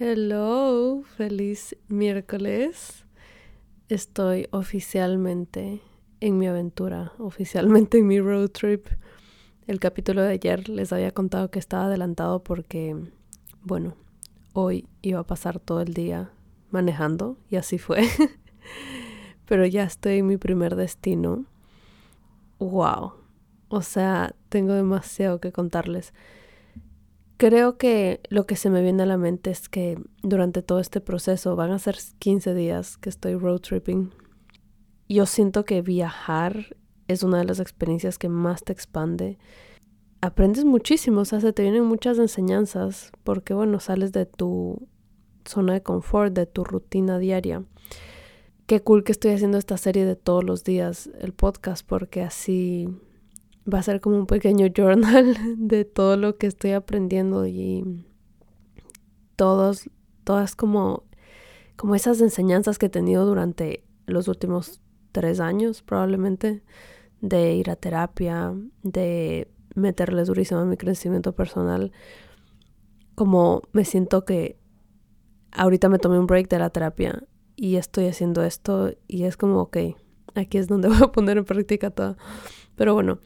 Hello, feliz miércoles. Estoy oficialmente en mi aventura, oficialmente en mi road trip. El capítulo de ayer les había contado que estaba adelantado porque, bueno, hoy iba a pasar todo el día manejando y así fue. Pero ya estoy en mi primer destino. ¡Wow! O sea, tengo demasiado que contarles. Creo que lo que se me viene a la mente es que durante todo este proceso, van a ser 15 días que estoy road tripping, yo siento que viajar es una de las experiencias que más te expande. Aprendes muchísimo, o sea, se te vienen muchas enseñanzas, porque bueno, sales de tu zona de confort, de tu rutina diaria. Qué cool que estoy haciendo esta serie de todos los días, el podcast, porque así va a ser como un pequeño journal de todo lo que estoy aprendiendo y todos, todas como, como esas enseñanzas que he tenido durante los últimos tres años probablemente de ir a terapia, de meterles durísimo a mi crecimiento personal. Como me siento que ahorita me tomé un break de la terapia y estoy haciendo esto y es como, ok, aquí es donde voy a poner en práctica todo. Pero bueno,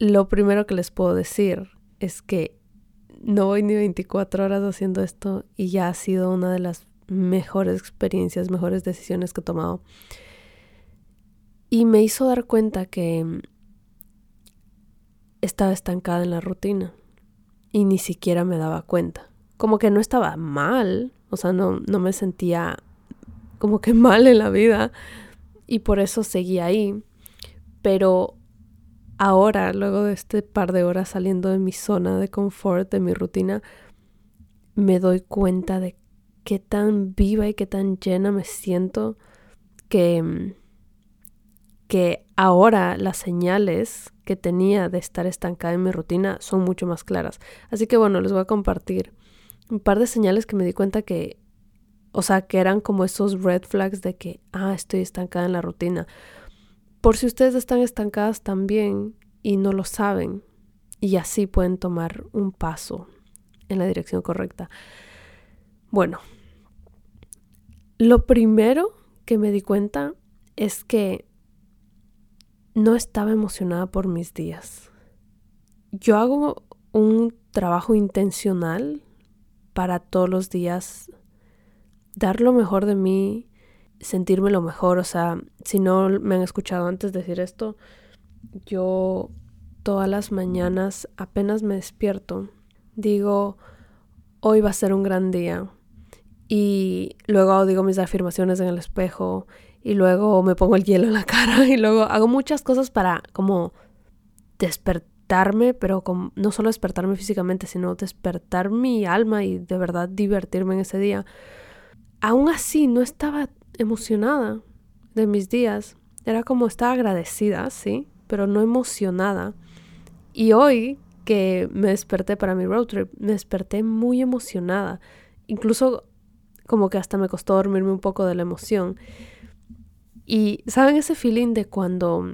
lo primero que les puedo decir es que no voy ni 24 horas haciendo esto y ya ha sido una de las mejores experiencias, mejores decisiones que he tomado. Y me hizo dar cuenta que estaba estancada en la rutina y ni siquiera me daba cuenta. Como que no estaba mal, o sea, no, no me sentía como que mal en la vida y por eso seguí ahí. Pero ahora, luego de este par de horas saliendo de mi zona de confort, de mi rutina, me doy cuenta de qué tan viva y qué tan llena me siento que, que ahora las señales que tenía de estar estancada en mi rutina son mucho más claras. Así que bueno, les voy a compartir un par de señales que me di cuenta que, o sea, que eran como esos red flags de que, ah, estoy estancada en la rutina por si ustedes están estancadas también y no lo saben, y así pueden tomar un paso en la dirección correcta. Bueno, lo primero que me di cuenta es que no estaba emocionada por mis días. Yo hago un trabajo intencional para todos los días dar lo mejor de mí sentirme lo mejor. O sea, si no me han escuchado antes decir esto, yo todas las mañanas apenas me despierto, digo, hoy va a ser un gran día. Y luego digo mis afirmaciones en el espejo y luego me pongo el hielo en la cara y luego hago muchas cosas para como despertarme, pero no solo despertarme físicamente, sino despertar mi alma y de verdad divertirme en ese día. Aún así, no estaba emocionada de mis días. Era como estar agradecida, sí, pero no emocionada. Y hoy que me desperté para mi road trip, me desperté muy emocionada. Incluso como que hasta me costó dormirme un poco de la emoción. Y saben ese feeling de cuando,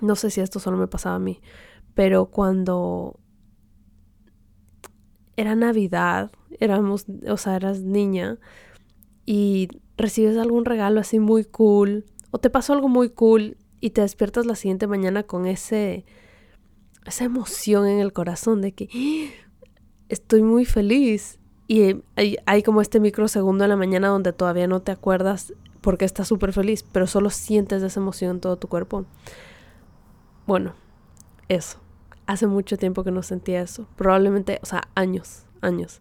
no sé si esto solo me pasaba a mí, pero cuando era Navidad, éramos, o sea, eras niña y recibes algún regalo así muy cool o te pasó algo muy cool y te despiertas la siguiente mañana con ese esa emoción en el corazón de que ¡Ah! estoy muy feliz y hay, hay, como este microsegundo en la mañana donde todavía no te acuerdas porque estás súper feliz, pero solo sientes esa emoción en todo tu cuerpo. Bueno, eso. Hace mucho tiempo que no sentía eso. Probablemente, o sea, años, años.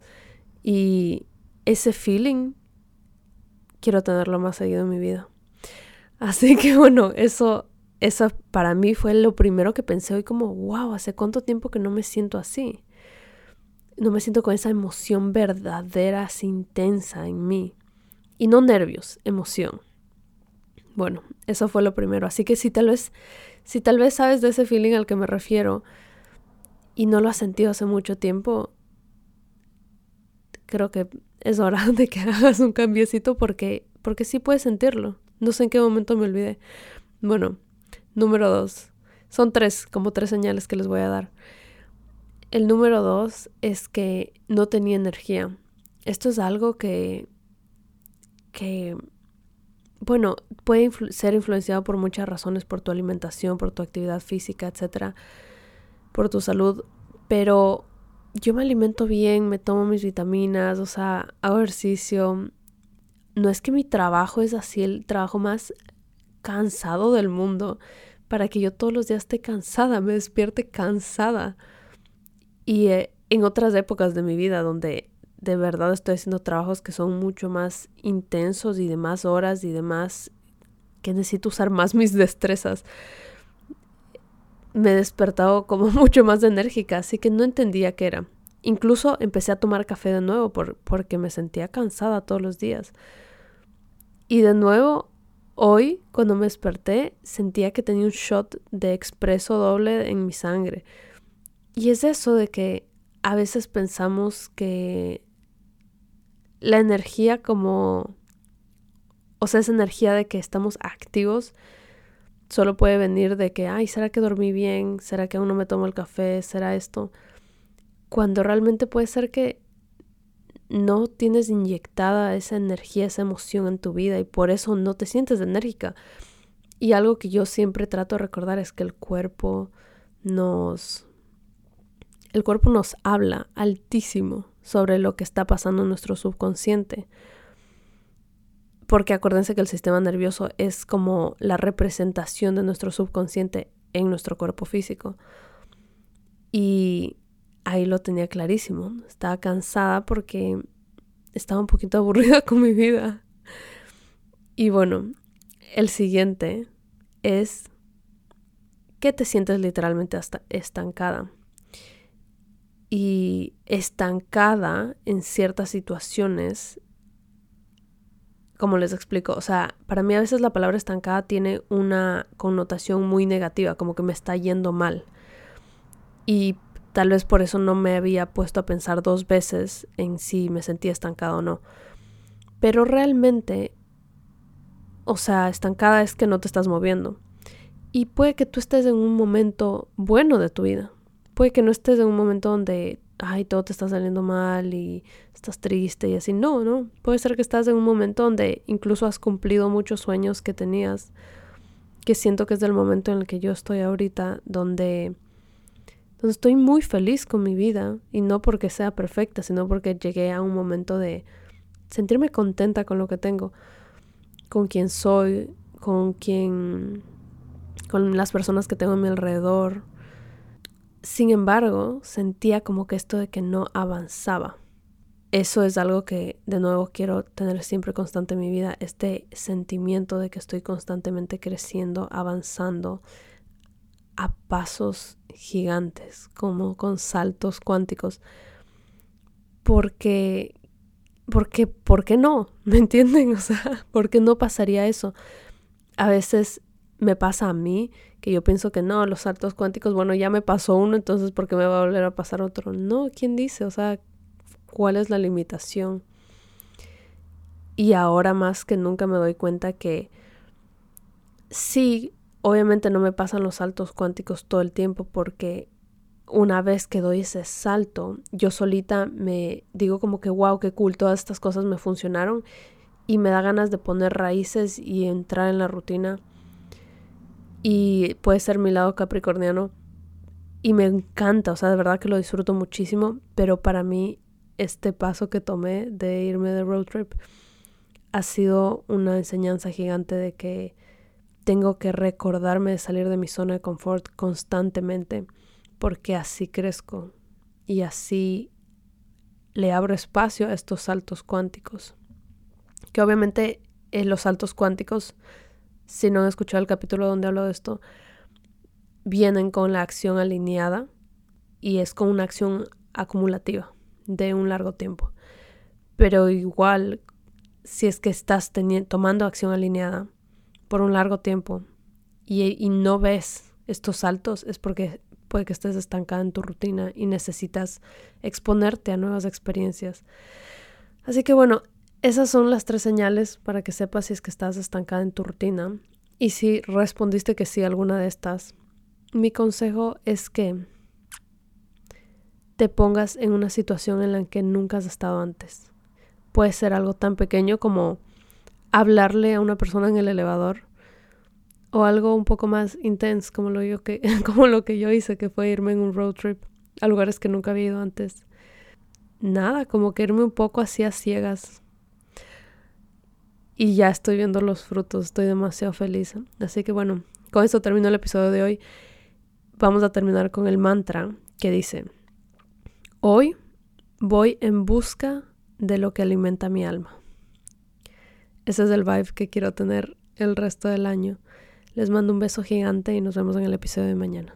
Y ese feeling quiero tenerlo más seguido en mi vida. Así que bueno, eso, eso para mí fue lo primero que pensé hoy como, wow, hace cuánto tiempo que no me siento así. No me siento con esa emoción verdadera, así intensa en mí. Y no nervios, emoción. Bueno, eso fue lo primero. Así que si tal vez, si tal vez sabes de ese feeling al que me refiero y no lo has sentido hace mucho tiempo, creo que es hora de que hagas un cambiecito porque, porque sí puedes sentirlo. No sé en qué momento me olvidé. Bueno, número dos. Son tres, como tres señales que les voy a dar. El número dos es que no tenía energía. esto es algo que, que bueno, puede ser influenciado por muchas razones, por tu alimentación, por tu actividad física, etcétera, por tu salud, pero yo me alimento bien, me tomo mis vitaminas, o sea, hago ejercicio. No es que mi trabajo es así el trabajo más cansado del mundo, para que yo todos los días esté cansada, me despierte cansada. Y eh, en otras épocas de mi vida donde de verdad estoy haciendo trabajos que son mucho más intensos y de más horas y de más que necesito usar más mis destrezas. Me he despertado como mucho más enérgica, así que no entendía qué era. Incluso empecé a tomar café de nuevo por, porque me sentía cansada todos los días. Y de nuevo, hoy, cuando me desperté, sentía que tenía un shot de expreso doble en mi sangre. Y es eso de que a veces pensamos que la energía como, o sea, esa energía de que estamos activos, solo puede venir de que, ay, ¿será que dormí bien? ¿Será que aún no me tomo el café? ¿Será esto? Cuando realmente puede ser que no tienes inyectada esa energía, esa emoción en tu vida y por eso no te sientes enérgica. Y algo que yo siempre trato de recordar es que el cuerpo nos... El cuerpo nos habla altísimo sobre lo que está pasando en nuestro subconsciente. Porque acuérdense que el sistema nervioso es como la representación de nuestro subconsciente en nuestro cuerpo físico. Y ahí lo tenía clarísimo. Estaba cansada porque estaba un poquito aburrida con mi vida. Y bueno, el siguiente es que te sientes literalmente hasta estancada y estancada en ciertas situaciones, como les explico, o sea, para mí a veces la palabra estancada tiene una connotación muy negativa, como que me está yendo mal. Y tal vez por eso no me había puesto a pensar dos veces en si me sentía estancada o no. Pero realmente, o sea, estancada es que no te estás moviendo. Y puede que tú estés en un momento bueno de tu vida, puede que no estés en un momento donde, ay, todo te está saliendo mal y estás triste y así. No, no. Puede ser que estás en un momento donde incluso has cumplido muchos sueños que tenías, que siento que es del momento en el que yo estoy ahorita, donde, donde estoy muy feliz con mi vida y no porque sea perfecta, sino porque llegué a un momento de sentirme contenta con lo que tengo, con quien soy, con quien, con las personas que tengo a mi alrededor, sin embargo, sentía como que esto de que no avanzaba. Eso es algo que de nuevo quiero tener siempre constante en mi vida, este sentimiento de que estoy constantemente creciendo, avanzando a pasos gigantes, como con saltos cuánticos. Porque, porque, ¿por qué no? ¿Me entienden? O sea, ¿por qué no pasaría eso? A veces me pasa a mí, que yo pienso que no, los saltos cuánticos, bueno, ya me pasó uno, entonces ¿por qué me va a volver a pasar otro? No, ¿quién dice? O sea, ¿cuál es la limitación? Y ahora más que nunca me doy cuenta que sí, obviamente no me pasan los saltos cuánticos todo el tiempo porque una vez que doy ese salto, yo solita me digo como que wow, qué cool, todas estas cosas me funcionaron y me da ganas de poner raíces y entrar en la rutina y puede ser mi lado capricorniano y me encanta, o sea, de verdad que lo disfruto muchísimo, pero para mí este paso que tomé de irme de road trip ha sido una enseñanza gigante de que tengo que recordarme de salir de mi zona de confort constantemente porque así crezco y así le abro espacio a estos saltos cuánticos. Que obviamente en los saltos cuánticos si no han escuchado el capítulo donde hablo de esto, vienen con la acción alineada y es con una acción acumulativa de un largo tiempo. Pero igual, si es que estás tomando acción alineada por un largo tiempo y, no ves estos saltos, es porque puede que estés estancada en tu rutina y necesitas exponerte a nuevas experiencias. Así que bueno, esas son las tres señales para que sepas si es que estás estancada en tu rutina. Y si respondiste que sí a alguna de estas, mi consejo es que te pongas en una situación en la que nunca has estado antes. puede ser algo tan pequeño como hablarle a una persona en el elevador o algo un poco más intenso como lo, que, como lo que yo hice, que fue irme en un road trip a lugares que nunca había ido antes. Nada, como que irme un poco así a ciegas. Y ya estoy viendo los frutos, estoy demasiado feliz. Así que bueno, con esto termino el episodio de hoy. Vamos a terminar con el mantra que dice, hoy voy en busca de lo que alimenta mi alma. Ese es el vibe que quiero tener el resto del año. Les mando un beso gigante y nos vemos en el episodio de mañana.